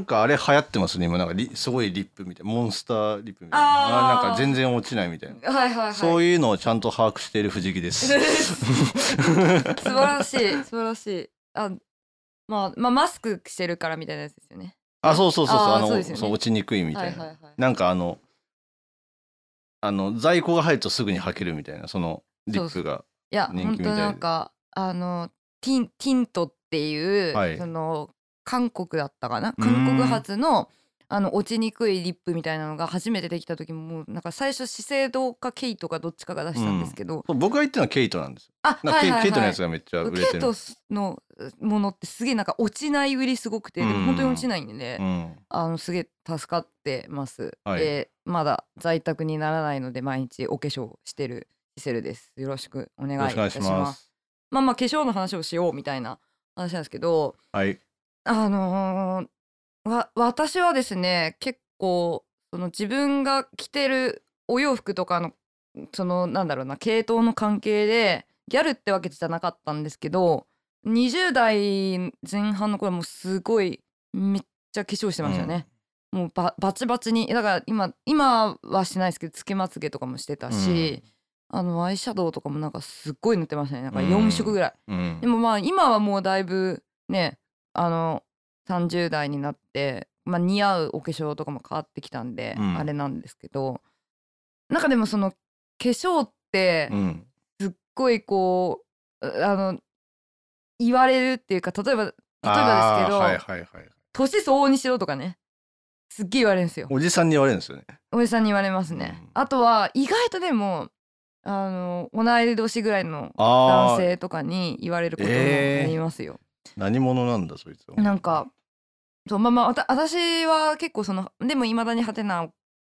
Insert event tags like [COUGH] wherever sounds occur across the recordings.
なんかあれ流行ってますね。今なんかリすごいリップみたいなモンスターリップみたいな。なんか全然落ちないみたいな、はいはいはい。そういうのをちゃんと把握している藤木です。[LAUGHS] 素晴らしい素晴らしい。あまあまあマスクしてるからみたいなやつですよね。あそうそうそうそう。あのそうね。そう落ちにくいみたいな、はいはいはい。なんかあのあの在庫が入るとすぐに履けるみたいなそのリップが。いや人気みたいで。本当なんかあのティンティントっていう、はい。その韓国だったかな？韓国発のあの落ちにくいリップみたいなのが初めてできた時ももうなんか最初資生堂かケイトかどっちかが出したんですけど、そう僕が言ってるのはケイトなんですよ。あはいはいはい。ケイトのやつがめっちゃ売れてる。ケイトのものってすげえなんか落ちない売りすごくて、でうん。も本当に落ちないんでね、うん。あのすげえ助かってます、はい。えーまだ在宅にならないので毎日お化粧してるシセルです。よろしくお願いいたします。ます。まあまあ化粧の話をしようみたいな話なんですけどはいあのーわ私はですね結構その自分が着てるお洋服とかのそのなんだろうな系統の関係でギャルってわけじゃなかったんですけど20代前半の頃はもうすごいめっちゃ化粧してましたね、もうババチバチにだから今今はしてないですけどつけまつげとかもしてたし、あのアイシャドウとかもなんかすっごい塗ってましたね。なんか4色ぐらい、うん。でもまあ今はもうだいぶねあの30代になって、まあ、似合うお化粧とかも変わってきたんで、うん。あれなんですけどなんかでもその化粧ってうん。すっごいこうあの言われるっていうか例えば例えばですけど、はいはいはい年相応にしろとかねすっげえ言われるんですよ。おじさんに言われるんですよね。おじさんに言われますね、うん。あとは意外とでもあの同い年ぐらいの男性とかに言われることもえーありますよ、何者なんだそいつは。なんかそうまあまあわた私は結構そのでもいまだに派手な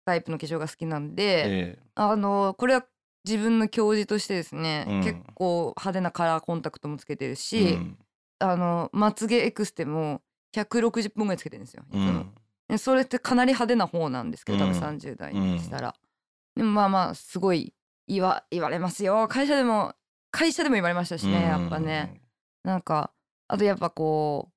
タイプの化粧が好きなんで、えあのこれは自分の教示としてですね、うん。結構派手なカラーコンタクトもつけてるえし、うん。あのまつげエクステも160本ぐらいつけてるんですよ、いつも。うん。でそれってかなり派手な方なんですけど多分うん。30代にしたら、でもまあまあすごい言わ言われますよ。会社でも会社でも言われましたしね、やっぱね。なんかあとやっぱこ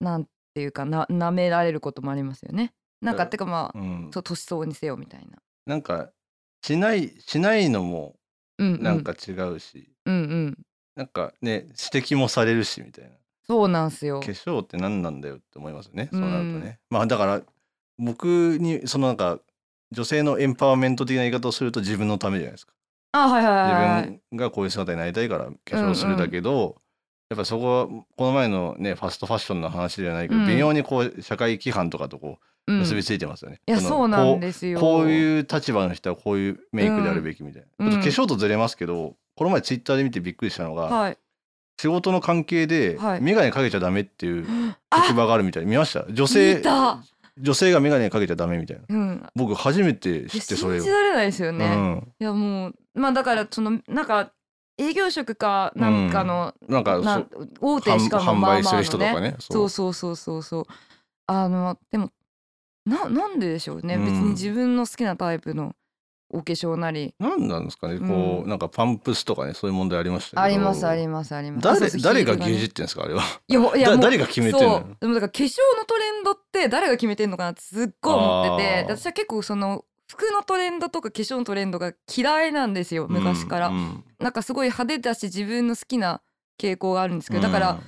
うなんていうかな舐められることもありますよね。なんかうんてかまあうん。そう年相応にせよみたいな。なんかしないしないのもうんうん。なんか違うし、うんうん。なんかね指摘もされるしみたいな。そうなんすよ。化粧って何なんだよって思いますよね、うん。そうなるとね。まあだから僕にそのなんか女性のエンパワーメント的な言い方をすると自分のためじゃないですか。あはいはいはいはい。自分がこういう姿になりたいから化粧するだけど、やっぱそこはこの前のねファストファッションの話じゃないけど、うん。微妙にこう社会規範とかとこううん。結びついてますよね。いやのそうなんこですよ。うこういう立場の人はこういうメイクであるべきみたいな、うん。化粧とずれますけどこの前ツイッターで見てびっくりしたのが、はい。仕事の関係ではい。眼鏡かけちゃダメっていう [GASPS] あ職場があるみたい見ました？女性女性が眼鏡かけちゃダメみたいな。うん。僕初めて知ってそれを。信じ。られないですよね、うん。いやもうまあだからそのなんか営業職かなんかの、なんかなそ大手しかも販まあまあの売する人とかね。そう。そうそうそうそうあのでもななんででしょうね、うん。別に自分の好きなタイプのお化粧なり。なんなんですかね、こううなんかパンプスとかねそういう問題ありましたありますありますあります。誰誰が牛耳ってんですかあれは。い。やいや誰が決めてんの？でもだから化粧のトレンドって誰が決めてんのかなってすっごい思ってて。私は結構その服のトレンドとか化粧のトレンドが嫌いなんですよ昔から、うん。うんなんかすごい派手だし自分の好きな傾向があるんですけどだから、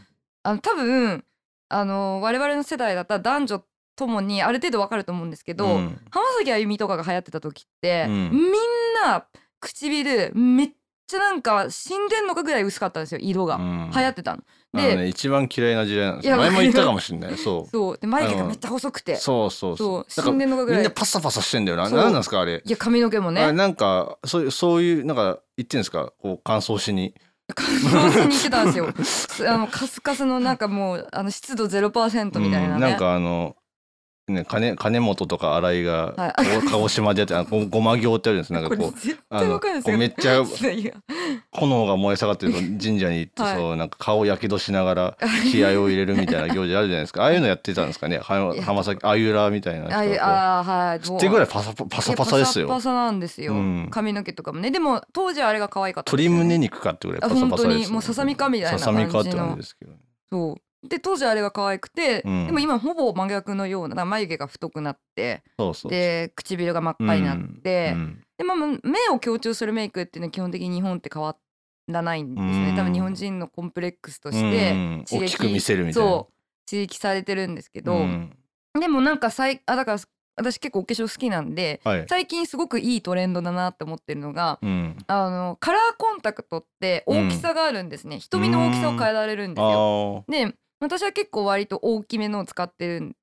あの多分あの我々の世代だったら男女ともにある程度わかると思うんですけど、うん。浜崎あゆみとかが流行ってた時って、うん。みんな唇めっちゃなんか死んでんのかぐらい薄かったんですよ色が、うん。流行ってたの。で、ね。一番嫌いな時代なんですよ前も言ったかもしれない。そう。[LAUGHS] そう。で眉毛がめっちゃ細くて。そうそうそう。死んでんのかぐらい。みんなパサパサしてんだよな。何なんですかあれ。いや髪の毛もね。なんかそういうそういうなんか言ってんですか？こう乾燥しに。乾燥しに行ってたんですよ。あのカスカスのなんかもうあの湿度0%みたいなね、うん。なんかあのね金金本とか新井が、はい。鹿児島でやってあのごごま行ってあるんです。なんかこうめっちゃ [LAUGHS] 炎が燃え盛ってると神社に行って、はい。そうなんか顔やけどしながら気合を入れるみたいな行事あるじゃないですか。ああいうのやってたんですかね。浜崎あゆらみたいな人ああーはい。ってぐらいパサパパサパサですよ。パサパサなんですよ、うん。髪の毛とかもね。でも当時はあれが可愛かったです鶏胸肉かってぐらいパサパサですもうささみかみたいなささみかって感じの感じですけどそうで当時あれが可愛くて、うん。でも今ほぼ真逆のようなだから眉毛が太くなってそうそうで唇が真っ赤になって、うんでまあ目を強調するメイクっていうのは基本的に日本って変わらないんですよね、うん。多分日本人のコンプレックスとしうんてうん。刺激大きく見せるみたいな。そう刺激されてるんですけど、うん。でもなんかさいあだから私結構お化粧好きなんではい。最近すごくいいトレンドだなって思ってるのがうん。あのカラーコンタクトって大きさがあるんですね、瞳の大きさを変えられるんですよ。あで私は結構割と大きめのを使ってるん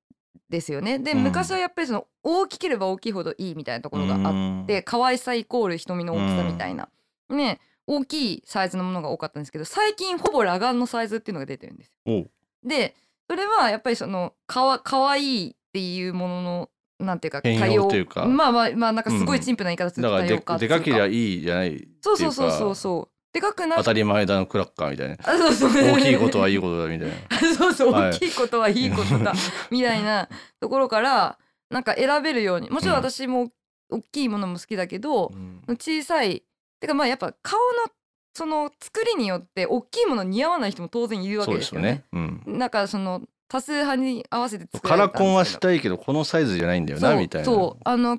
ですよね。でうん。昔はやっぱりその大きければ大きいほどいいみたいなところがああって可愛さイコール瞳の大きさみたいな、ね大きいサイズのものが多かったんですけど最近ほぼ裸眼のサイズっていうのが出てるんですよ。おう。でそれはやっぱりそのかわかわいいっていうもののなんていうか変容っていうか。まあまあまあなんかすごいうん。陳腐な言い方するとだからで多様化っていうか。でかけりゃいいじゃないっていうか。そうそうそうそうそうでかくな当たり前だのクラッカーみたいな。あそうそう。大きいことはいいことだみたいな。[LAUGHS] そうそう、はい。大きいことはいいことだ。みたいなところからなんか選べるように。もちろん私も大きいものも好きだけど、小さい。てかまあやっぱ顔のその作りによって大きいもの似合わない人も当然いるわけですよね。よね、うん、なんかその多数派に合わせて作カラコンはしたいけどこのサイズじゃないんだよなみたいな。そう。あの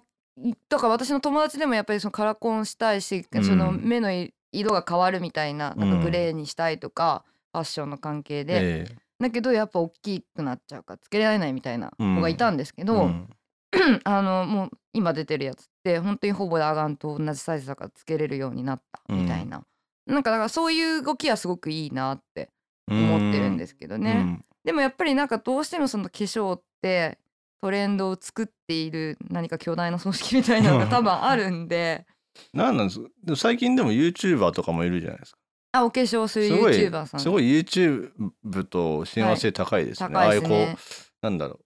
だから私の友達でもやっぱりそのカラコンしたいし、うん。その目の色が変わるみたいななんうん。かグレーにしたいとか、ファッションの関係で、ええ。だけどやっぱ大きくなっちゃうからつけられないみたいな子がいたんですけど、うん。[CLEARS THROAT] あのもう今出てるやつって本当にほぼ裸眼と同じサイズだからつけれるようになったみたいな、なんかだからそういう動きはすごくいいなって思ってるんですけどね、うん。でもやっぱりなんかどうしてもその化粧ってトレンドを作っている何か巨大な組織みたいなのが多分あるんでなんなんですでも最近でも YouTuber とかもいるじゃないですか。あお化粧するすごい YouTuber さん。すごい YouTube と親和性高いですね、高い。ですねああいうこうなんだろう。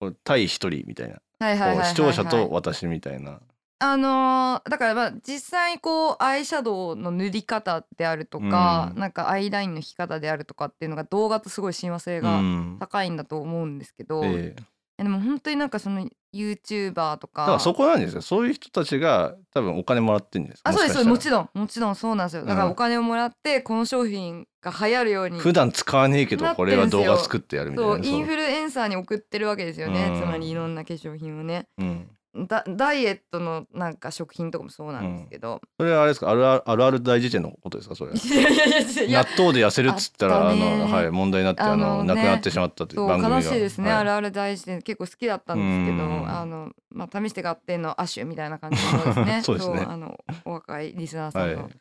こう対一人みたいな。はいはいはいはいはい。こう視聴者と私みたいな。あのーだからまあ実際こうアイシャドウの塗り方であるとか、うん。なんかアイラインの引き方であるとかっていうのが動画とすごい親和性がうん。高いんだと思うんですけど、いえ。えやでも本当になんかその YouTuber とか。だからそこなんですよ。そういう人たちが多分お金もらってるんですあそうですそうです。もちろろんもちろんそうなんですよ。だかうんらお金をもらってこの商品が流行るように普段使わねえけどこれは動画作ってやるみたいな。そうインフルエンサーに送ってるわけですよね、うん。つまりいろんな化粧品をね。うん、ダダイエットのなんか食品とかもそうなんですけど、それはあれですか？あるあるあるある大事件のことですか？それ。[LAUGHS] いやいやいや。いや納豆で痩せるっつったらあの、はい、問題になってあのね。亡くなってしまったという番組が。悲しいですね、はい。あるある大事で結構好きだったんですけどうん。あの、まあ、試して合点の亜種みたいな感じの [LAUGHS] ですね。そうですね。あのお若いリスナーさんの、はい。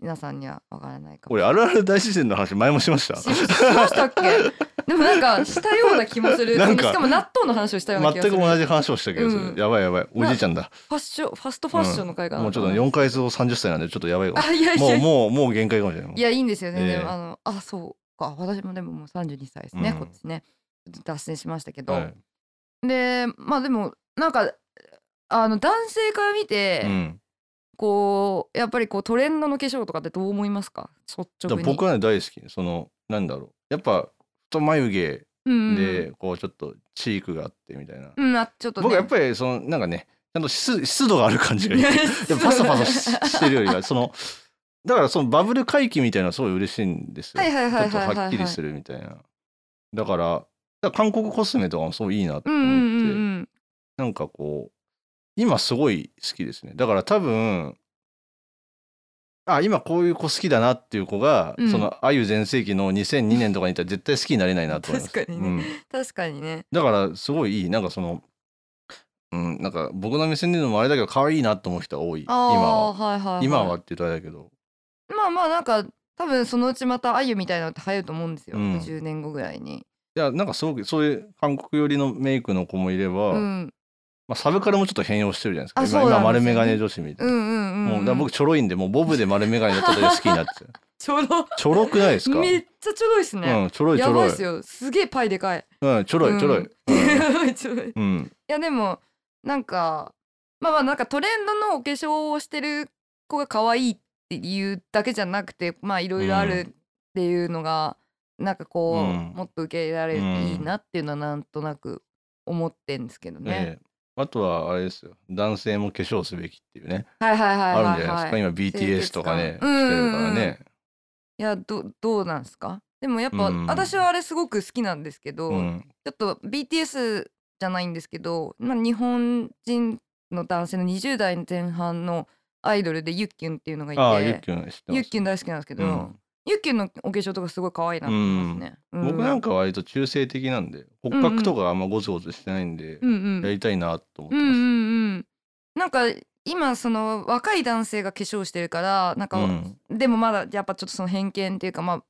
皆さんにはわからないかも。俺あるある大自然の話前もしました？ししましたっけ？でもなんかしたような気もする。しかも納豆の話をしたような気がする。全く同じ話をしたけど、うん。やばいやばい。おじいちゃんだ。ファッションファストファッションの会かな、もうちょっと4ヶ月後30歳なんでちょっとやばいあいやいもや。うもうもう限界かもしれない。いやいいんですよね、ええ。でもあのあそうか。私もでももう32歳ですね、うん。こっちね。脱線しましたけど、はい。でまあでもなんかあの男性から見て、うん、こうやっぱりこうトレンドの化粧とかってどう思いますか？率直に。僕はね大好き。そのなんだろう。やっぱ太眉毛でこうちょっとチークがあってみたいな、うんあちょっとね。僕はやっぱりそのなんかねちゃんと湿湿度がある感じがいい。[LAUGHS] パサパサししてるよりはそのだからそのバブル回帰みたいなのはすごい嬉しいんですよ。ちょっはいとはっきりするみたいな。だから韓国コスメとかもすごいいいなと思って、なんかこう今すごい好きですね。だから多分あ今こういう子好きだなっていう子が、うん。そのあゆ全盛期の2002年とかにいたら絶対好きになれないなと思います。確かにね。うん。確かにね。だからすごいいい。なんかそのうんなんか僕の目線でのもあれだけど可愛いなと思う人が多い。今は。はいはい、はい、今はって言うとあれだけど。まあまあなんか多分そのうちまたあゆみたいなのって流行ると思うんですよ、うん。10年後ぐらいに。いやなんかすごくそういう韓国寄りのメイクの子もいれば、うんまあ、サブカルもちょっと変容してるじゃないですか。あ今今そうなんですよね。丸眼鏡女子みたいな、うんうんうん、もう僕ちょろいんでもうボブで丸眼鏡だったら好きになってるちょろちょろくないですか？めっちゃちょろいっすね、うん、ちょろいちやょろいばいっすよ。すげえパイでかい。うん、ちょろいちょろい、ちょろい。いうん、[LAUGHS] やでもなんかまあまあなんかトレンドのお化粧をしてる子が可愛いっていうだけじゃなくてまあいろいろあるっていうのが、なんかこう、うん。もっと受け入れられるといいなっていうのはなんとなく思ってんですけどね、ええあとはあれですよ。男性も化粧すべきっていうね、はいはいはいはい、はい、あるんじゃないですか？今 BTS とかねしてるからね、いやどどうなんですか？でもやっぱうん。私はあれすごく好きなんですけど、うん。ちょっと BTS じゃないんですけど、まあ、日本人の男性の20代前半のアイドルでユッキュンっていうのがいてユッキュン大好きなんですけど、うんユッキュンのお化粧とかすごい可愛いなと思いますね。僕なんかか割と中性的なんで骨格とかあんまゴツゴツしてないんでうんうん。やりたいなと思ってます。うんうんうんなんか今その若い男性が化粧してるからなんか、うん。でもまだやっぱちょっとその偏見っていうかまあ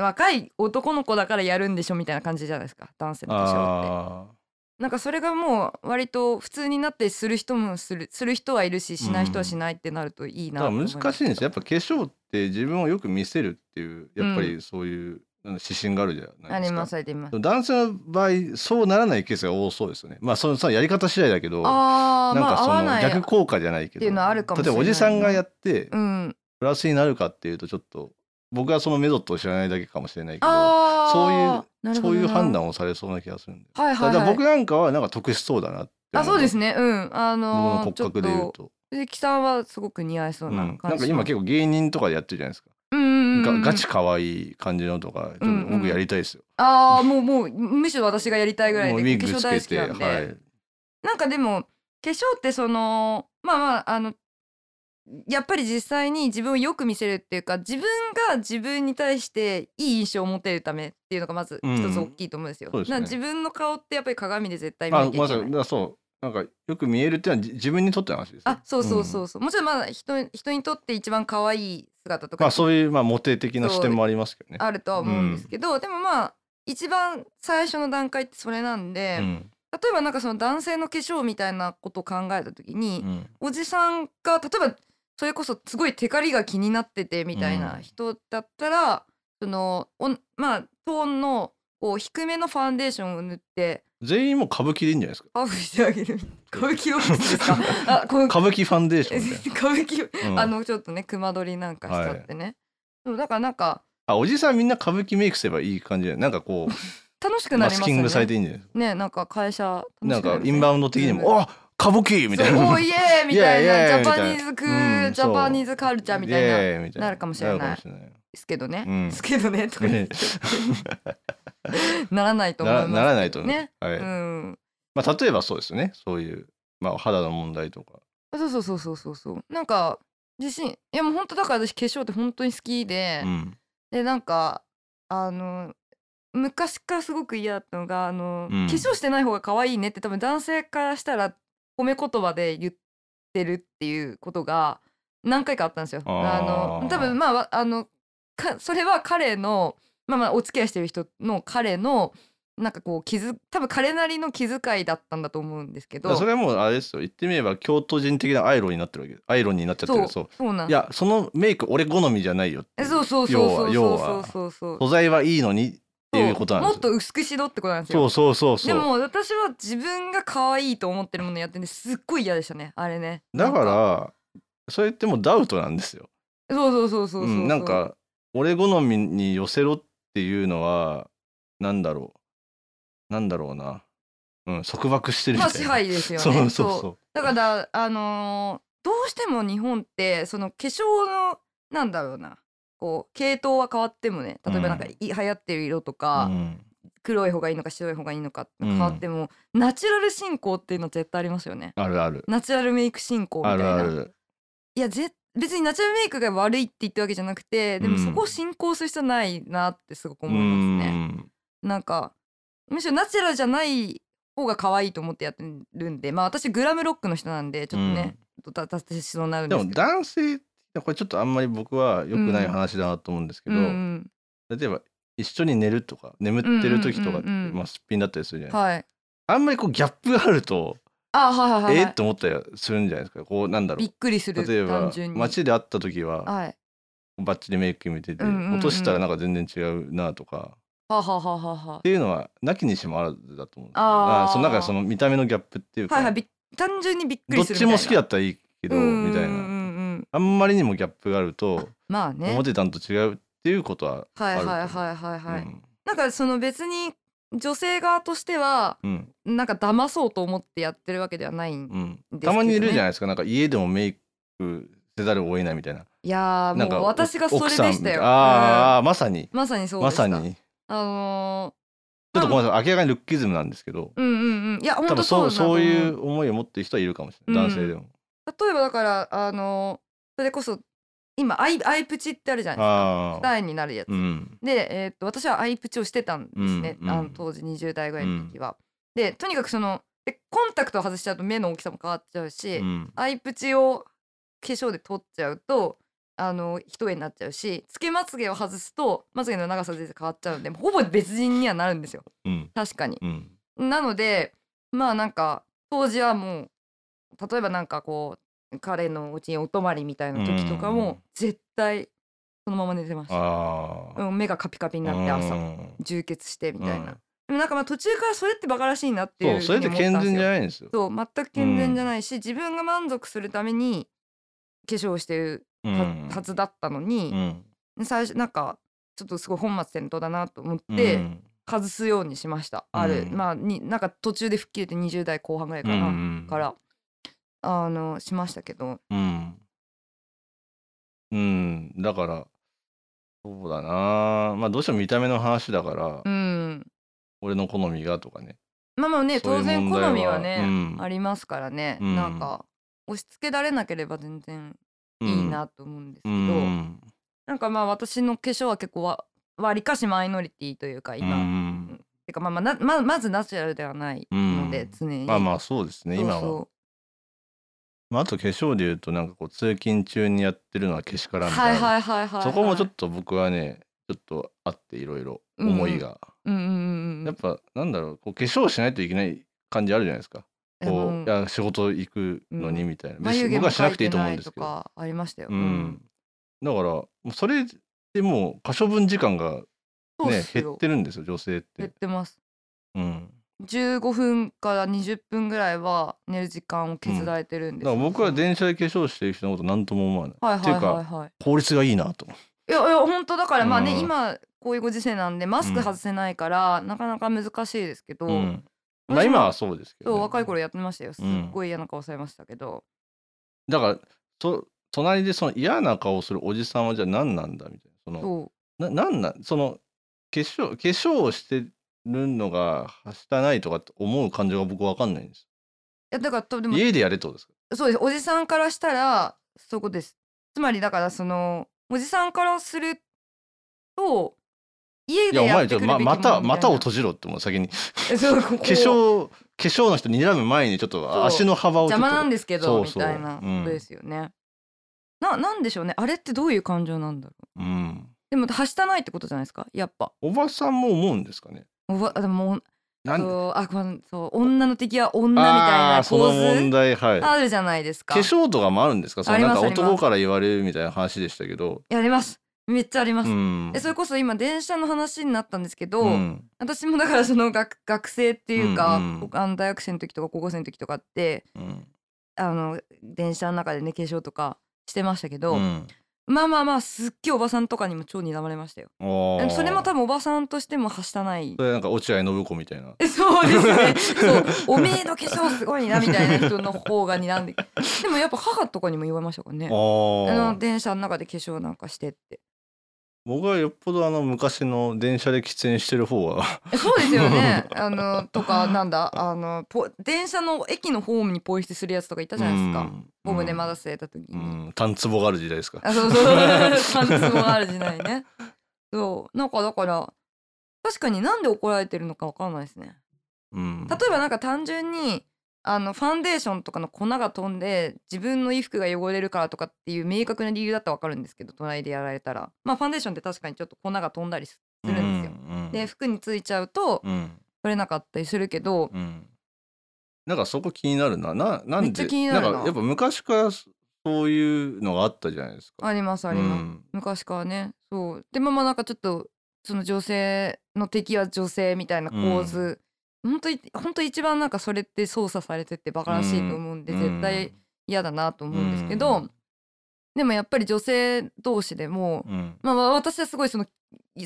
若い男の子だからやるんでしょみたいな感じじゃないですか男性の化粧って。あなんかそれがもう割と普通になってする人もするする人はいるししない人はしないってなるといいなと思います。難しいんですよ。やっぱ化粧って自分をよく見せるっていうやっぱりそういう指針があるじゃないですか。ありますあります。男性の場合そうならないケースが多そうですよね。まあそのそのやり方次第だけどなんかその逆効果じゃないけどっていうのはあ例えばおじさんがやってうん。プラスになるかっていうとちょっと僕はそのメソッドを知らないだけかもしれないけどそういうそういう判断をされそうな気がするんではいはい、はい、僕なんかはなんか得しそうだなってあそうですね。ねうん。あ僕ののー、骨ちょっ格で言うと。と、鈴木さんはすごく似合いそううん、ななんか今結構芸人とかでやってるじゃないですか、うんうんがガチ可愛い感じのとかうんうん僕やりたいですよ、ああもうもうむしろ私がやりたいぐらいで化粧大けて好きなんで、はい。なんかでも化粧ってそのまあまああのやっぱり実際に自分をよく見せるっていうか自分が自分に対していい印象を持てるためっていうのがまずうん一つ大きいと思うんですよ。そうですね。自分の顔ってやっぱり鏡で絶対見あなきゃいけない。まそうなんかよく見えるっていうのはじ自分にとっての話ですよあそうそうそうそう、もちろんまだ人人にとって一番可愛い姿とかまあそういうまあモテ的な視点もありますけどね。あるとは思うんですけど、でもまあ一番最初の段階ってそれなんで、うん。例えばなんかその男性の化粧みたいなことを考えた時に、うん。おじさんが例えばそれこそすごいテカリが気になっててみたいなうん。人だったら、そのおんまあトーンのこう低めのファンデーションを塗って全員もう歌舞伎でいいんじゃないですか。アップしてあげる。[LAUGHS] 歌舞伎ロックですか？あこう歌舞伎ファンデーションみたい歌舞伎、な、うん。あのちょっとね熊取りなんかしちゃってね、そうだからなんかあおじさんみんな歌舞伎メイクすればいい感じ。でなんかこ楽しくうマスなりますよね。キングされていいんじゃないですか。ねなんか会社なんかインバウンド的にも「あ歌舞伎!」みたいな。おーイエーイみたいな。ジャパニーズクうんジャパニーズカルチャーみたいな。なるかもしれない。ですけどね、うん。ですけどね。とか言って。[LAUGHS] ならないと思います。なならないと思う。ね、はい。うん。まあ例えばそうですよね。そういうまあ肌の問題とか。そうそうそうそうそうそう。なんか自信いやもう本当だから私化粧って本当に好きで、うん。でなんかあの昔からすごく嫌だったのがあの、うん。化粧してない方が可愛いねって多分男性からしたら褒め言葉で言ってるっていうことが何回かあったんですよ。あーの多分まあわあのかそれは彼のまあまあお付き合いしてる人の彼のなんかこう気づ多分彼なりの気遣いだったんだと思うんですけど。それはもうあれですよ。言ってみれば京都人的なアイロンになってるわけアイロンになっちゃってる。そう。そう。なんいやそのメイク俺好みじゃないよってえそうそうそうそうそうそうそう素材はいいのにっていうことなんですよ。もっと薄くしろってことなんですよ。そうそうそうそう。でも私は自分が可愛いと思ってるものやっててすっごい嫌でしたね。あれね。だからそれってもうダウトなんですよ。そうそうそうそうそう、う。ん、なんか俺好みに寄せろっていうのはなんだろう。なんだろうな、うん、束縛してるみまたいな、あ支配ですよね。そうそう。そう。だからあのーどうしても日本ってその化粧のなんだろうなこう系統は変わってもね例えばなんかうん。い流行ってる色とか、うん。黒い方がいいのか白い方がいいのか変わっても、ナチュラル進行っていうの絶対ありますよね。あるある。ナチュラルメイク進行みたあいな。るある。いやぜ別にナチュラルメイクが悪いって言ってるわけじゃなくてでもうんそこを進行する必要ないなってすごく思いますうね。ん。なんかむしろナチュラルじゃない方が可愛いと思ってやってるんでまあ私グラムロックの人なんでちょっとね、たたしそうになるんでもですけど。男性これちょっとあんまり僕は良くない話だなと思うんですけど、うん。例えば一緒に寝るとか眠ってる時とかって、うんうんうん。うんまあ、すっぴんだったりするじゃうん、ないですか、はい。あんまりこうギャップがあると、あはいはいはい、えはい。ーって思ったりするんじゃないですか。こうなんだろびっくりするう例えば。街で会った時ははい。バッチリメイク決めてて、うんうんうん落としたらなんか全然違うなとか。はあはあはあは。っていうのはなきにしもあらずだと思うあー。そのなんかその見た目のギャップっていうか、あはいはい。単純にびっくどっりするみたいな。ちも好きだったらいいけどみたいな。うんうんうんうんあんまりにもギャップがあると、まあね。思。ってたんと違うっていうことはあはいはいはいはいはい。う。ん。なんかその別に女性側としてはうん。なんか騙そうと思ってやってるわけではないんうんですけどね。たまにいるじゃないですか。なんか家でもメイクせざるを得ないみたいな。いやーなんかもう私がそれでしたよ。あーあーまさに。うんまさにそうでました。さに。あのちょっとごめんなさい。明らかにルッキズムなんですけど。ーうんうんうん。いや本当多分そうそういう思いを持ってる人はいるかもしれない、うん。男性でも。例えばだからあのそれこそ今アイアイプチってあるじゃないですか。二重になるやつ。うん。で、えーっと私はアイプチをしてたんですね、うんうん。あの当時20代ぐらいの時は。でとにかくそのでコンタクトを外しちゃうと目の大きさも変わっちゃうし、うん。アイプチを化粧で取っちゃうとあの一重になっちゃうしつけまつげを外すとまつげの長さ全然変わっちゃうんでほぼ別人にはなるんですよ。うん。確かに。うん。なのでまあなんか当時はもう例えばなんかこう彼のうちにお泊まりみたいな時とかうん。も絶対そのまま寝てました。目がカピカピになって朝。うん。充血してみたいな、うん。でもなんかまあ途中からそれってバカらしいなっていうそうそれって健全じゃいないんですよ。そう全く健全じゃないし、自分が満足するために化粧をしてるうは,、ずだったのにう、ん。最初なんかちょっとすごい本末転倒だなと思って、うん。外すようにしました。ある、うん。まあになんか途中で吹っ切れて20代後半ぐらいかな、うん。からあのしましたけど。うん。うん。だからそうだな。まあどうしても見た目の話だから、うん。俺の好みがとかね。まあまあね当然好みはね、うん。ありますからね、うん。なんか押し付けられなければ全然いいなと思うんですけうど、ん。なんかまあ私の化粧は結構わわりかしマイノリティというか今、うんてかまあまあなままずナチュラルではないので、うん。常に。まあまあそうですね今は。そまあ、あと化粧で言うとなんかこう通勤中にやってるのはけしかうらみたいな、そこもちょっと僕はねちょっとあっていろいろ思いが、うんうんうんうんやっぱなんだろうこう化粧しないといけない感じあるじゃないですか。こういや仕事行くのにうん。みたいな、別に僕はしなくていいと思うんですけど。ありましたよ、うん、だからそれでもう可処分時間がね減ってるんですよ女性っ、減っててます。うん、15分から20分ぐらいは寝る時間を削られてるんですよ、だから僕は電車で化粧してる人のこと何とも思わない、はいはいっていうかはいはい効率がいいなと。いやいや本当だからまあね、うん。今こういうご時世なんでマスク外せないから、なかなか難しいですけど、うん。まあ今はそうですけど、ね、そう若い頃やってましたよ。すっうんごい嫌な顔されましたけど、だからと隣でその嫌な顔するおじさんはじゃあ何なんだみたいな。そのそう。ななんなん？その化粧化粧をしてるのがはしたないとかって思う感情が僕わかんないんです。いやだからとでも家でやれってことですか？そうです。おじさんからしたらそことです。つまりだからそのおじさんからすると家いやおでや前ちょっとってくるべきものまみたいな。またを閉じろってもう先に。えそうここ化粧化粧の人睨む前にちょっと足の幅をちょっと。邪魔なんですけどそうそう。みたいなことですよね、ななんでしょうね。あれってどういう感情なんだろう。うん。でもはしたないってことじゃないですか？やっぱ。おばさんも思うんですかね？おばでもそうあこのそう女の敵は女みたいな構問図題はい。あるじゃないですか。化粧とかもあるんですか？そのなんか男から言われるみたいな話でしたけど。やります。めっちゃあります、うん。えそれこそ今電車の話になったんですけど、うん。私もだからその学学生っていうか、うんうん。大学生の時とか高校生の時とかってうん。あの電車の中でね化粧とかしてましたけど、うんまあまあまあすっげえおばさんとかにも超睨まれましたよ。それも多分おばさんとしてもはしたない。それなんか落合信子みたいな。えそうですね。そう。[LAUGHS] おめえの化粧すごいなみたいな人の方が睨んで。でもやっぱ母とかにも言われましたからね。ああのー電車の中で化粧なんかしてって僕はよっぽどあの昔の電車で喫煙してる方は。えそうですよね。[LAUGHS] あのとかなんだ？あのポ電車の駅のホームにポイ捨てするやつとかいたじゃないですか、うん。ホームでまだ据えた時に、うん。単壺がある時代ですか。あそうそう。[LAUGHS] パンツもある時代ね。そう。なんかだから確かになんで怒られてるのかわかんないですね。うん。例えばなんか単純にあのファンデーションとかの粉が飛んで自分の衣服が汚れるからとかっていう明確な理由だったらわかるんですけど隣でやられたら。まあファンデーションって確かにちょっと粉が飛んだりするんですよ、うんで服についちゃうとうん。取れなかったりするけど、うん。なんかそこ気になるな。ななんで？なんかやっぱ昔からそういうのがあったじゃないですか。ありますあります、うん。昔からね。そう。でもまあなんかちょっとその女性の敵は女性みたいな構図、本当に本当一番なんかそれって操作されててバカらしいと思うんで、うん。絶対嫌だなと思うんですけど、うん。でもやっぱり女性同士でも、うん。まあまあ私はすごいその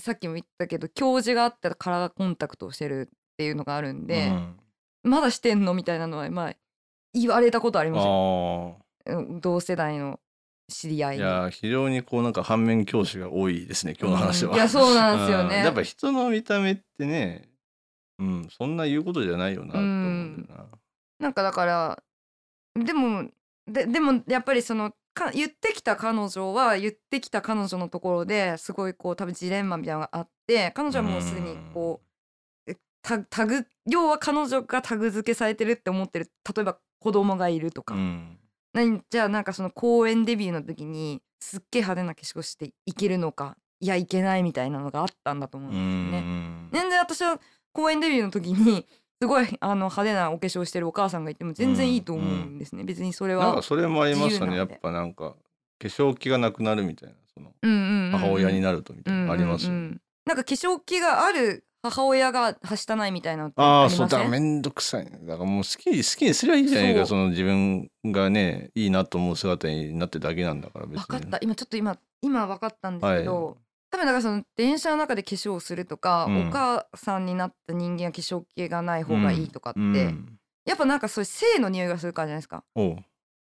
さっきも言ったけど教授があったらカラーコンタクトをしてるっていうのがあるんで、まだしてんのみたいなのはまあ言われたことありうんますよ。同世代の知り合いに。いやー非常にこうなんか反面教師が多いですね今日の話は。うん。いやそうなんですようん。ね。やっぱ人の見た目ってね、うん、そんな言うことじゃないよなと思うんだよな。なんかだからでもででもやっぱりそのか言ってきた彼女は言ってきた彼女のところですごいこう多分ジレンマみたいなのがあって彼女はもうすでにこうえタタグ要は彼女がタグ付けされてるって思ってる例えば子供がいるとか、うん。何じゃあなんかその公演デビューの時にすっげえ派手な化粧していけるのかいやいけないみたいなのがあったんだと思うんうですよね。ん。全然私は公演デビューの時にすごいあの派手なお化粧してるお母さんがいても全然いいと思うんですね、別にそれはなんかそれもありますよね。やっぱなんか化粧気がなくなるみたいなそのうんうんうんうん。母親になるとみたいなのありますよね。うんうんうん。なんか化粧気がある母親がはしたないみたいなああそうだからめんどくさい。ねだからもう好き好きにすりゃいいじゃないかその自分がねいいなと思う姿になってるだけなんだから別に。分かった。今ちょっと今今分かったんですけど、はい多分だからその電車の中で化粧をするとか、うん。お母さんになった人間は化粧気がない方がいいとかって、うん。やっぱなんかそういう性の匂いがするからじゃないですか。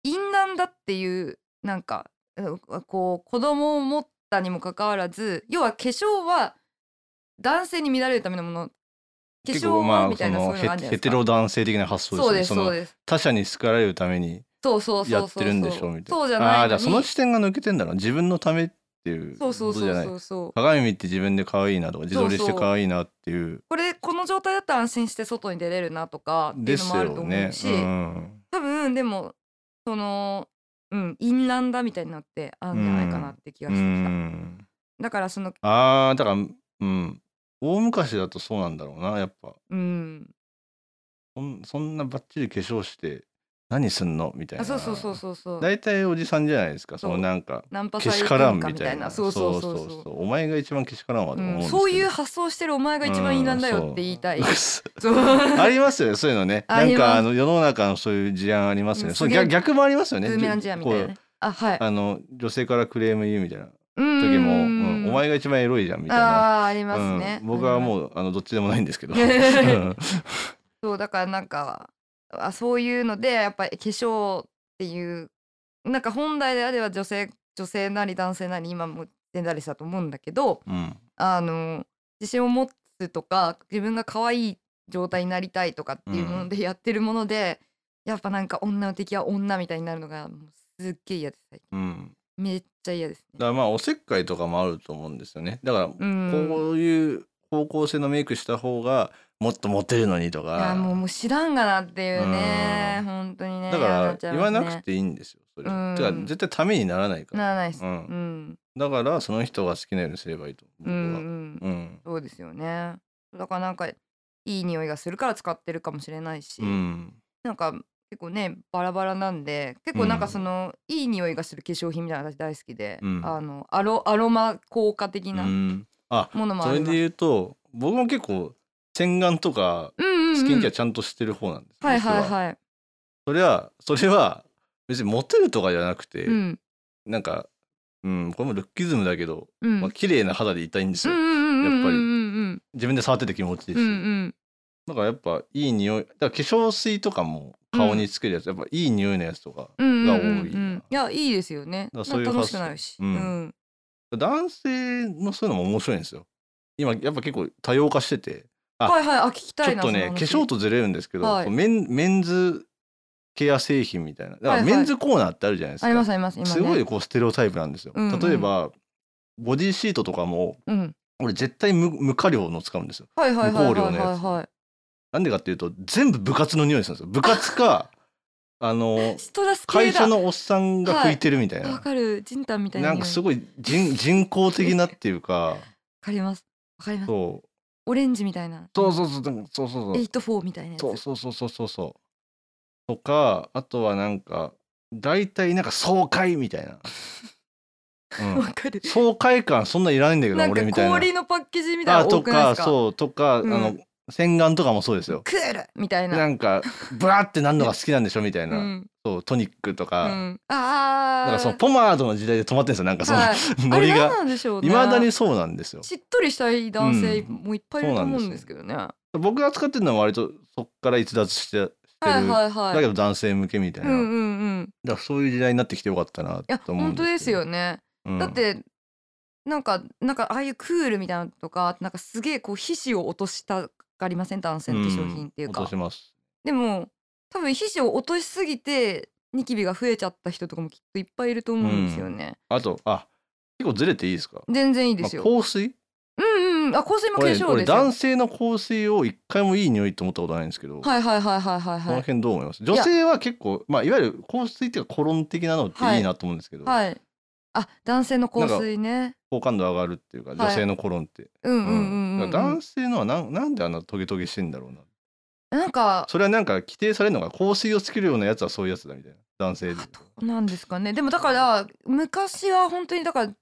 淫乱だっていうなんかうんこう子供を持ったにもかかわらず要は化粧は男性に見られるためのもの。化結粧構まみたいなそうのいうのがあるんじゃないですか。ヘヘテロ男性的な発想ですね。そのですそうです。他者に好かれるためにそうそうそうそうやってるんでしょうみたいな。そうじゃないああーじゃあその視点が抜けてんだな自分のためっていうそうそうそうことじゃない。そうそう鏡見て自分で可愛いなとか自撮りして可愛いなっていう。これこの状態だったら安心して外に出れるなとかっていうのもあると思うし、うん。多分でもそのうん淫乱だみたいになってあるんじゃないかなって気がうしてきた、ん。だからそのああだからうん。大昔だとそうなんだろうなやっぱ。うん。そんそんなバッチリ化粧して何すんの？みたいな。あそうそうそうそうそう。大体おじさんじゃないですか。そのそうなんかけしからんみたいな。そうそうそうそう。お前が一番けしからんわと思う。ん。そういう発想してるお前が一番淫乱だよって言いたい。[LAUGHS] そう。そう。ありますよねそういうのね。[LAUGHS] なんかあの世の中のそういう事案ありますよね、そう逆逆もありますよね。あはい。あの女性からクレーム言うみたいな。うん。時も、うんお前が一番エロいじゃんみたいな。あーありますね。うん、僕はうもうあのどっちでもないんですけど、[LAUGHS] うん。そうだからなんかあそういうのでやっぱり化粧っていうなんか本来であれば女性女性なり男性なり今もジェンダーレスだと思うんだけどうん。あの自信を持つとか自分が可愛い状態になりたいとかっていうものでやってるもので、やっぱなんか女の敵は女みたいになるのがもうすっげえ嫌です最近。うん、めっちゃ嫌ですね。だからまあおせっかいとかもあると思うんですよね。だからうん。こういう方向性のメイクした方がもっとモテるのにといやかもうもう知らんがなっていうね。うん。本当にねだから言わなくていいんですよそれ。うん。てか絶対ためにならないから。ならないです。ううん。ん、だからその人が好きなようにすればいいとうん、う思う僕は。ん、うん。そうですよね。だからなんかいい匂いがするから使ってるかもしれないし、うん。なんか結構ねバラバラなんで結構なんかその、いい匂いがする化粧品みたいなの私大好きで、うん。あのアロアロマ効果的うなものもあります。それで言うと僕も結構洗顔とかスキンケアちゃんとしてる方なんです、はいはい実はい。それはそれは別にモテるとかじゃなくて、うん。なんかうんこれもルッキズムだけど、うん。まあ綺麗な肌でいたいんですよ、やっぱり。自分で触ってて気持ちいいし、うん。うんだからやっぱいい匂いだから化粧水とかも顔につけるやつ、やっぱいい匂いのやつとかうんが多い。な、うんうんうん。いやいいですよね。そういう楽しくなるし。ううん。ん男性のそういうのも面白いんですよ。今やっぱ結構多様化してて。あはいはいあ聞きたいなちょっとね化粧とずれるんですけど、はいメンメンズケア製品みたいなだからはいはいメンズコーナーってあるじゃないですか、ありますあります今ね。すごいこうステレオタイプなんですよ、うんうん例えばボディシートとかもうん。俺絶対無無香料の使うんですよはいはいはいはい無香料のやつはいはい。なんでかっていうと全部部活の匂いするんですよ部活か [LAUGHS] あの会だ。社のおっさんが拭いてるみたいな、わかるジンタンみたいな。なんかすごい人人工的なっていうか [LAUGHS] わかります。わかります。そうオレンジみたいな。そうそうそうそうそうそうエイトフォーみたいなやつ。そうそうそうそうそうそうとかあとはなんか大体なんか爽快みたいな、うん [LAUGHS] わかる。爽快感そんないらないんだけど俺みたいな氷のパッケージみたいなのあとか多くないですか。そうとか、うんあの洗顔とかもそうですよ。クール！みたいな。なんかブラってなんのが好きなんでしょみたいな、うん。そうトニックとうか、ん。ああ。なんかそのポマードの時代で止まってんですよなんかその、はい。[LAUGHS] ノリが。いまだにそうなんですよ。しっとりしたい男性うんもいっぱいいると思うんですけどね。僕が使ってるのは割とそっから逸脱してしはいはいはい。だけど男性向けみたいな、うんうんうん。だからそういう時代になってきてよかったなと思うん本当ですよね、うん。だってなんかなんかああいうクールみたいなのとかなんかすげえこう皮脂を落としたがりません。男性の化粧品っていうか、落とします。でも多分皮脂を落としすぎてニキビが増えちゃった人とかもきっといっぱいいると思うんですよね、あとあ結構ずれていいですか？全然いいですよ、まあ香水？うんうんあ香水も化粧ですよ。男性の香水を一回もいい匂いと思ったことないんですけど、はいはいはいはいはいこのはい辺どう思います？女性は結構まあいわゆる香水っていうかコロン的なのっていい。なと思うんですけど、はい。あ男性の香水ね好感度上がるっていうかい。女性のコロンって、男性のはなんなんであんなトゲトゲしてんだろうな。なんかそれはなんか規定されるのが香水をつけるようなやつはそういうやつだみたいな。男性でなんですかね。でもだから昔は本当にだから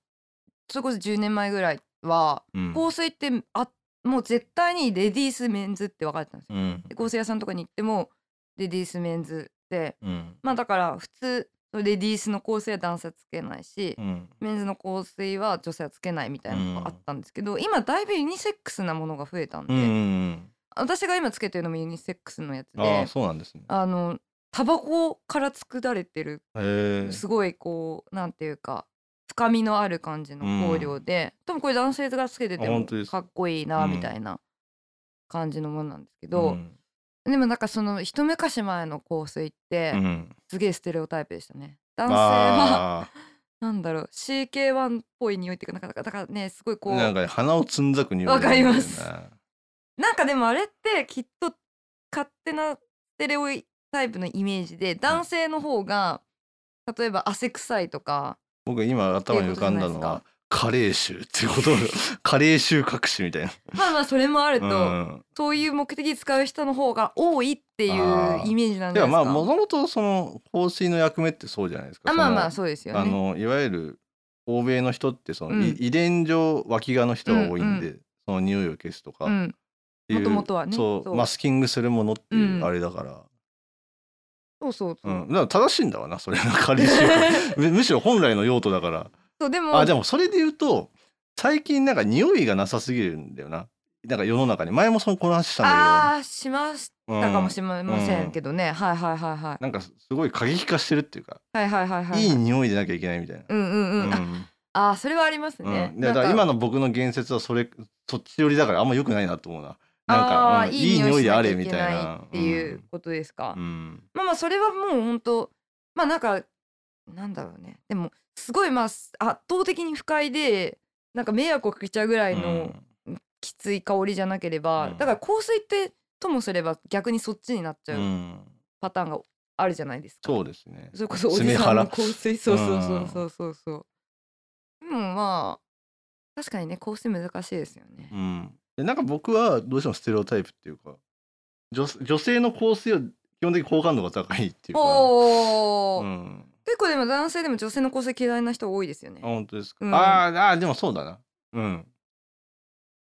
それこそ10年前ぐらいはうん。香水ってあもう絶対にレディースメンズって分かれてたんですよ。うん。で香水屋さんとかに行ってもレディースメンズで。うん。まあだから普通レディースの香水は男性はつけないし、うん。メンズの香水は女性はつけないみたいなのがあったんですけど、今だいぶユニセックスなものが増えたんで、うんうん私が今つけてるのもユニセックスのやつうんあそうなんですね。あのタバコから作られてるすごいこうなんていうか深みのある感じの香料で、多分これ男性がつけててもか。っこいいなうんみたいな感じのものなんですけど、んでもなんかその一昔前の香水ってうん。すげえステレオタイプでしたね。男性はあ [LAUGHS] なんだろう CK1 っぽい匂いっていうかなんかだからねすごいこうーなんかね鼻をつんざく匂いわかります。なんかでもあれってきっと勝手なステレオタイプのイメージで男性の方が例えば汗臭いとか僕今頭に浮かんだのは加齢臭っていうこと。[LAUGHS] 加齢臭隠しみたいな。まあまあそれもあると、うん。そういう目的に使う人の方が多いっていうイメージなんでですか。はまあもともとその香水の役目ってそうじゃないですか。あまあまあそそうですよのあね。のいわゆる欧米の人ってその、うん。い遺伝上脇がの人が多いんで、うその匂いを消すとか。っうん、ていう、元々はね。そうマスキングするものっていううん。あれだから、そうそうそう。うん。だから正しいんだわなそれが加齢臭 [LAUGHS] むむしろ本来の用途だからそうでもあでもそれで言うと最近なんか匂いがなさすぎるんだよな。なんか世の中に。前もそのこの話したんだあーしましけど、たかもうんしれませんけどね、はいはいはいはい。なんかすごい過激化してるっていうか、はいはいはいはいい。い匂いでなきゃいけないみたいな。うんうんうん、あうん。あーそれはありますね、うん、でだから今の僕の言説はそれそっち寄りだからあんま良くないなと思うな。あなんか、うん。ーいい匂いであれみたいな。っていうことですか、うん。まあまあそれはもう本当まあなんかなんだろうねでもすごいまあ圧倒的に不快でなんか迷惑をかけちゃうぐらいのきつい香りじゃなければ、うんだから香水ってともすれば逆にそっちになっちゃうん。ううんパターンがあるじゃないですか。そうですね。それこそおじ爪さんの腹香水そうそうそうそうそうそう。でもまあ確かにね香水難しいですよねう。ん。でなんか僕はどうしてもステレオタイプっていうか女女性の香水は基本的に好感度が高いっていうか。うん。結構でも男性でも女性の香水嫌いな人多いですよねあ。本当ですか？うんあーあーでもそうだな。うん。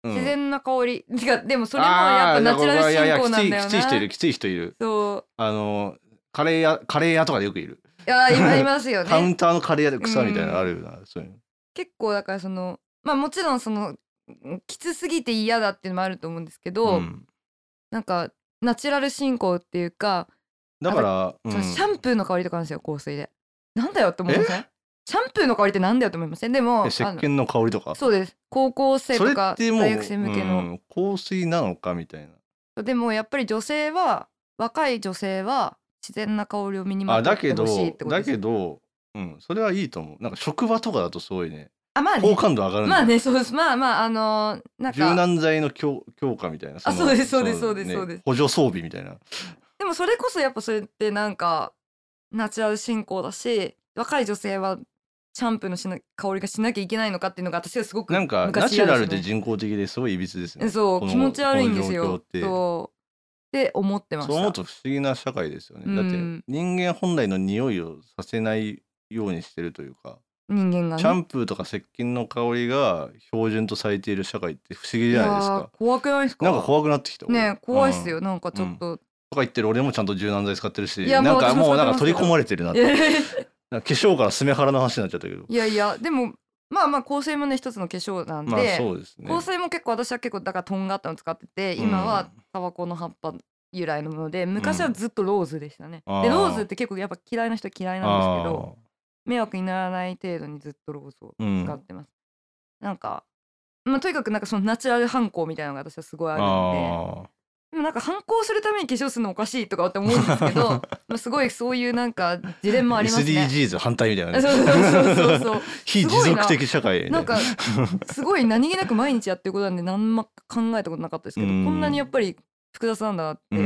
うん自然な香り？[LAUGHS] てかでもそれもやっぱナチュラル進行なんだよな。きついきつい人いるきつい人いる。そう。あのカレー屋カレー屋とかでよくいる。いや今いますよね。[LAUGHS] カウンターのカレー屋で草みたいなのあるよな、そういうの。結構だからそのまあもちろんそのうんきつすぎて嫌だっていうのもあると思うんですけど、うんなんかナチュラル進行っていうか、だから、うんそのシャンプーの香りとかあるんですよ香水で。なんだよって思いません？シャンプーの香りってなんだよって思いません？でもえ石鹸の香りとか？そうです。高校生それとか大学生向けの、うん香水なのかみたいな。でもやっぱり女性は若い女性は自然な香りを身にまとってあだけどほしいってことだです。けど、うん、それはいいと思う。なんか職場とかだとすごいねあまあね。好感度上がるまあねそうです。まあまああのーなんか。柔軟剤の強強化みたいな。のあそうですそうですのそうですねそうです。補助装備みたいな。でもそれこそやっぱそれってなんかナチュラル進行だし若い女性はシャンプーのしな香りがしなきゃいけないのかっていうのが私はすごくなんかナ昔チュラル嫌で人工的ですごいいびつですね。そう気持ち悪いんですよ。って。そう。って思ってました。そう思うと不思議な社会ですよね、だってうん。人間本来の匂いをさせないようにしてるというか人間がね。シャンプーとか石鹸の香りが標準とされている社会って不思議じゃないですか。怖くないですか？なんか怖くなってきた。ね怖いっすよ、うん。なんかちょっと、とか言ってる俺もちゃんと柔軟剤使ってるしなんかもうなんか取り込まれてるなって。[LAUGHS] 化粧から爪腹の話になっちゃったけど。やいやでもまあまあ香水もね一つの化粧なんで、まあですね。香水も結構私は結構だからとんがったの使ってて今はタバコの葉っぱ由来のもので昔はずっとローズでしたね、あーでローズって結構やっぱ嫌いな人は嫌いなんですけど迷惑にならない程度にずっとローズをうん使ってます、なんかまあとにかくなんかそのナチュラル反抗みたいなのが私はすごいああるんでーでもなんか反抗するために化粧するのおかしいとかって思うんですけど [LAUGHS] まあすごいそういうなんかジレンマありますね。SDGs 反対みたいなね。そうそうそうそう [LAUGHS] 非持続的社会な。んかすごい何気なく毎日やってることなんで何も考えたことなかったですけどこうん。んなにやっぱり複雑なんだなって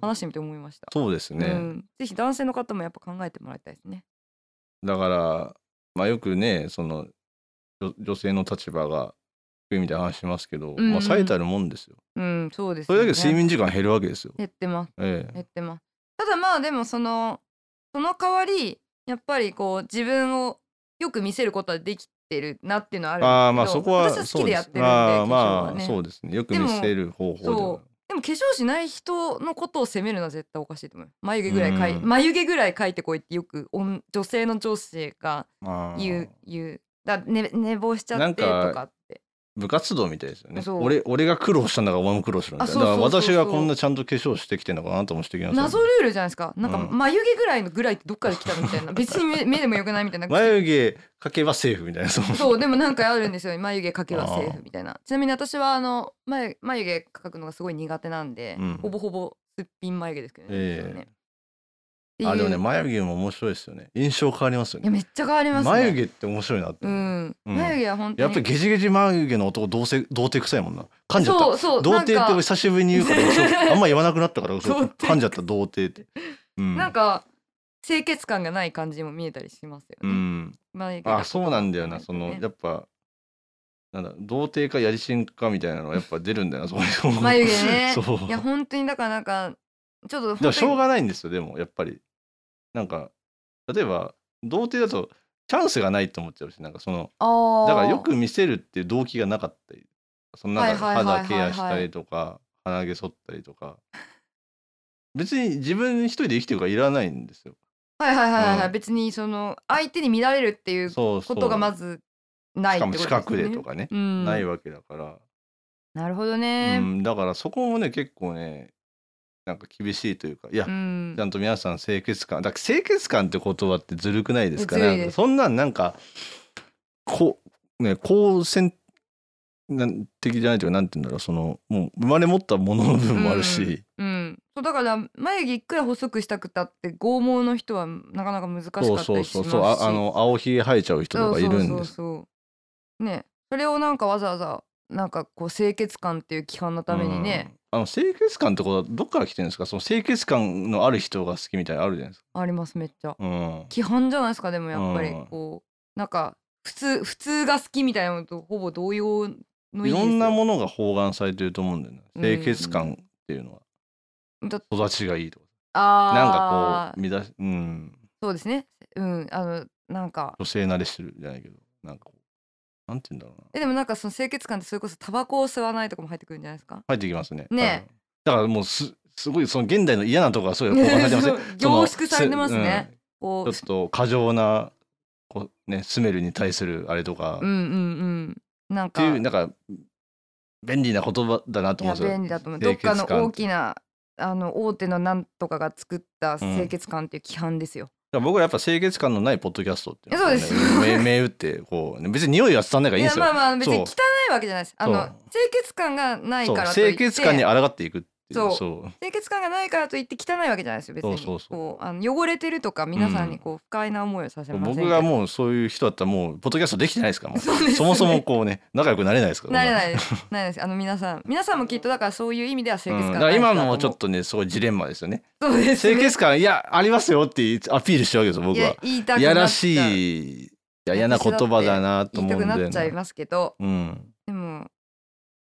話してみて思いました。そうですね、うん、ぜひ男性の方もやっぱ考えてもらいたいですね。だからまあよくねその女女性の立場がみたいな話しますけど、うんうんまあ最たるもんですようん、そうですね。れだけ睡眠時間減るわけですよ、減ってます。ええ減ってます。ただまあでもそのその代わりやっぱりこう自分をよく見せることはできてるなっていうのはあるんですけど。ああまあそこは私は好きでやってるんで。ああ化粧まあそうですねよく見せる方法ででも化粧しない人のことを責めるのは絶対おかしいと思う。眉毛ぐらい描い、うん眉毛ぐらい描いてこいってよく女性の上司が言う言う。だ寝寝坊しちゃってとかかって。部活動みたいですよね。俺俺が苦労したんだからお前も苦労しろみたいな。あそうそうそうそう。だから私がこんなちゃんと化粧してきてんのかなともしてき謎ルールじゃないですか。なんかうん眉毛ぐらいのぐらいってどっから来たの。みたいな。別に目目でもよくないみたいな。眉毛描けばセーフみたいなそう。そうでもなんかあるんですよ。眉毛描けばセーフみたいな。ちなみに私はあの眉眉毛描くのがすごい苦手なんで、うん。ほぼほぼすっぴん眉毛ですけどね,、ええ。っていうあでもね眉毛も面白いですよね。印象変わりますよね。いやめっちゃ変わりますね。眉毛って面白いなってう。ん、うん。眉毛は本当に。やっぱりゲジゲジ眉毛の男童貞童貞臭いもんな。噛んじゃった。そうそう童貞ってなんか久しぶりに言うからそう [LAUGHS] あんま言わなくなったからそう童貞。噛んじゃった童貞って、うん、なんか清潔感がない感じも見えたりしますよね、うん。眉毛があそうなんだよな。そのねやっぱなんだ童貞かやりしんかみたいなのがやっぱ出るんだよなそういう。眉毛ね。[LAUGHS] そう。いや本当にだからなんかちょっとでもしょうがないんですよでもやっぱり。なんか例えば童貞だとチャンスがないと思っちゃうしなんかそのだからよく見せるっていう動機がなかったりそのなんか肌ケアしたりとか鼻毛剃ったりとか。別に自分一人で生きてるからいらないんですよ。はいはいはいはい、うん。別にその相手に見られるっていうことがまずないってことですよね。しかも近くでとかね、うん、ないわけだから、なるほどうね。ん、だからそこもね結構ねなんか厳しいというかいや、うん。ちゃんと皆さん清潔感だから清潔感って言葉ってずるくないですかずるいです。なんかそんなんなんかこうね好戦なん的じゃないというかなんて言うんだろうそのもう生まれ持ったものの部分もあるし、うん、そうだから眉毛いくら細くしたくたって剛毛の人はなかなか難しかったりしますし。そうそうそうああの青ひげ生えちゃう人とかいるんです。そうそうそう。ね。それをなんかわざわざなんかこう清潔感っていう規範のためにね、うん。あの清潔感ってことはどっから来てるんですか？その清潔感のある人が好きみたいなのあるじゃないですか。ありますめっちゃ。うん、規範じゃないですかでもやっぱり。うん。こうなんか普通普通が好きみたいなのとほぼ同様のいろんなのものが包含されてると思うんだよね。うん。清潔感っていうのは、だ育ちがいいとか。あー。なんかこう乱しうん。そうですね。うん。あのなんか。女性慣れしてるじゃないけど。なんかなんて言うんだろうな。えでもなんかその清潔感ってそれこそタバコを吸わないとかも入ってくるんじゃないですか？入ってきますね。ね。だからもうすすごいその現代の嫌なところがそういう包含されてますね。凝縮されてますね。ちょっと過剰なこうねスメルに対するあれとか、ううんうんうん。なんっかていうなんか便利な言葉だなと思うんですよ。便利だと思う。どっかの大きなあの大手のなんとかが作った清潔感っていう規範ですよ、僕はやっぱ清潔感のないポッドキャストっていうのをねそうです。目目打ってこうね別に匂いは伝わんないからいいんですよ。まあまあ別に汚そいわけじゃないです。あの清潔感がないからといって。清潔感に抗っていくっていうそう。清潔感がないからといって汚いわけじゃないですよ別に。そうそうあの汚れてるとか皆さんにこう不快な思いをさせませんけど。僕がもうそういう人だったらもうポッドキャストできてないですからそね。そもそもこうね仲良くなれないですからなれないですないです。あの皆さん。皆さんもきっとだからそういう意味では清潔うん、感だから今のない人だと思うもちょっとねすごいジレンマですよね。そうですね。清潔感いやありますよってアピールしてるわけですよ僕いやは言いたくなっちゃういやらしいいや嫌な言葉だなと言いたく思うんだよなっちゃいますけど。うん。でも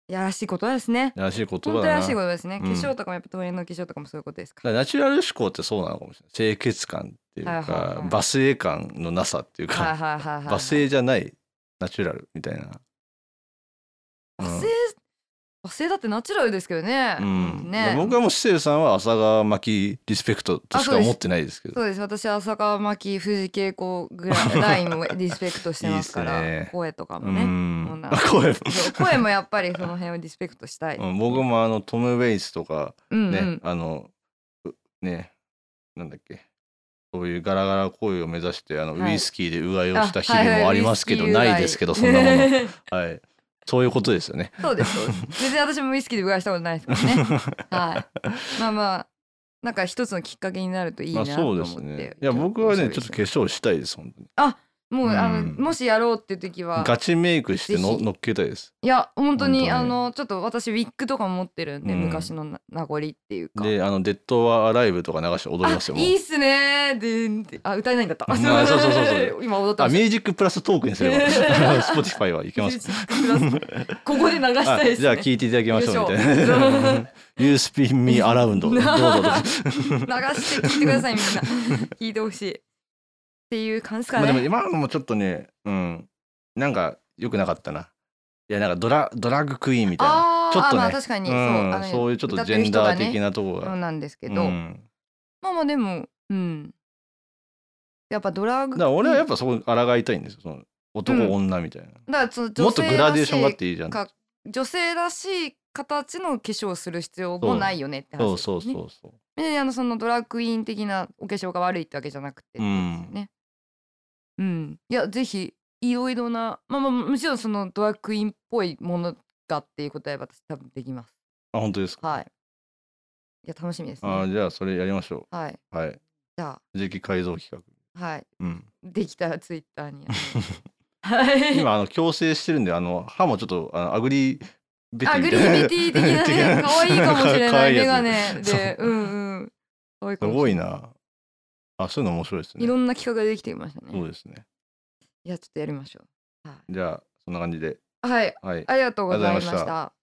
やらしいことですね。やらしい言葉本当やらしいことですね、うん。化粧とかもやっぱ東映の化粧とかもそういうことですか？だからナチュラル思考ってそうなのかもしれない。清潔感っていうか、はいはいはい。罵声感のなさっていうか、はいはいはいはい、はい、[LAUGHS] 罵声じゃないナチュラルみたいな、うん罵声女性だってナチュラルですけどね。うんね。僕はもうシセルさんは朝川巻リスペクトとしか思ってないですけどそうです。私浅川真紀藤恵子ぐらいラインもリスペクトしてますから、ね声とかうもね。もうん声も声もやっぱりその辺をリスペクトしたい。うん僕もあのトム・ウェイスとかうんね、うん。あのうねなんだっけそういうガラガラ声を目指してあの、はいウイスキーでうがいをした日々もありますけど、ウイスキーうがないですけどそんなものはいそういうことですよねそうですそうです。全然私もウイスキーでうがいしたことないですからね。[LAUGHS] はい。まあまあなんか一つのきっかけになるといいまあなと思って。そうですねいや僕はねちょっと化粧したいです本当にもうあの、うん。もしやろうっていう時はガチメイクしてのぜひ。乗っけたいです。いや本当にあのちょっと私ウィッグとかも持ってるんで、うん。昔のな名残っていうか。であのデッドはアライブとか流して踊りますよ。もいいっすねーでーんあ歌えないんだった。あそうそうそうそう。[LAUGHS] 今踊ってましあミュージックプラストークにすれば。[LAUGHS] Spotify はいけた。ます。ここで流したいです、ね。あじゃあ聞いていただきましょう。みたいな。[LAUGHS] You spin me around どうぞどうぞ。流して聞いてくださいみんな。聞いてほしいっていう感じかね、まあでも今のもちょっとねうん。なんか良くなかったな。いやなんかドラドラッグクイーンみたいな。ちょっとね。あまあ確かに、うん。そうそういうちょっと歌ジェンダー的なところそうがなんですけど、うん。まあまあでもうん。やっぱドラッグだから俺はやっぱぱそこ抗いたいんですよ。その男、うん。女みたいな。だからそのもっとグラデーションがあっらていいじゃんしいか女性らしい形の化粧をする必要もないよねって話そうそうそうそう。であのそのドラッグクイーン的なお化粧が悪いってわけじゃなくてってことですよね。うん、いやぜひいろいろなまあまあもちろんそのドラッグクイーンっぽいものがっていうことは私多分できます。あ本当ですか、はい。いや楽しみですあね。じゃあそれやりましょはい。うはいじゃ次期改造企あはい画うんできたらツイッターに。[LAUGHS] はい。今あの矯正してるんであの歯もちょっとあのアグリベテあグィみたいなリービティ的なね [LAUGHS] 可愛いかもしれないメガネでうんうん。すごいなあそういうの面白いですねいろんな企画ができてきましたね。そうですねいやちょっとやりましょう。はい。じゃあそんな感じではい。はいありがとうございました。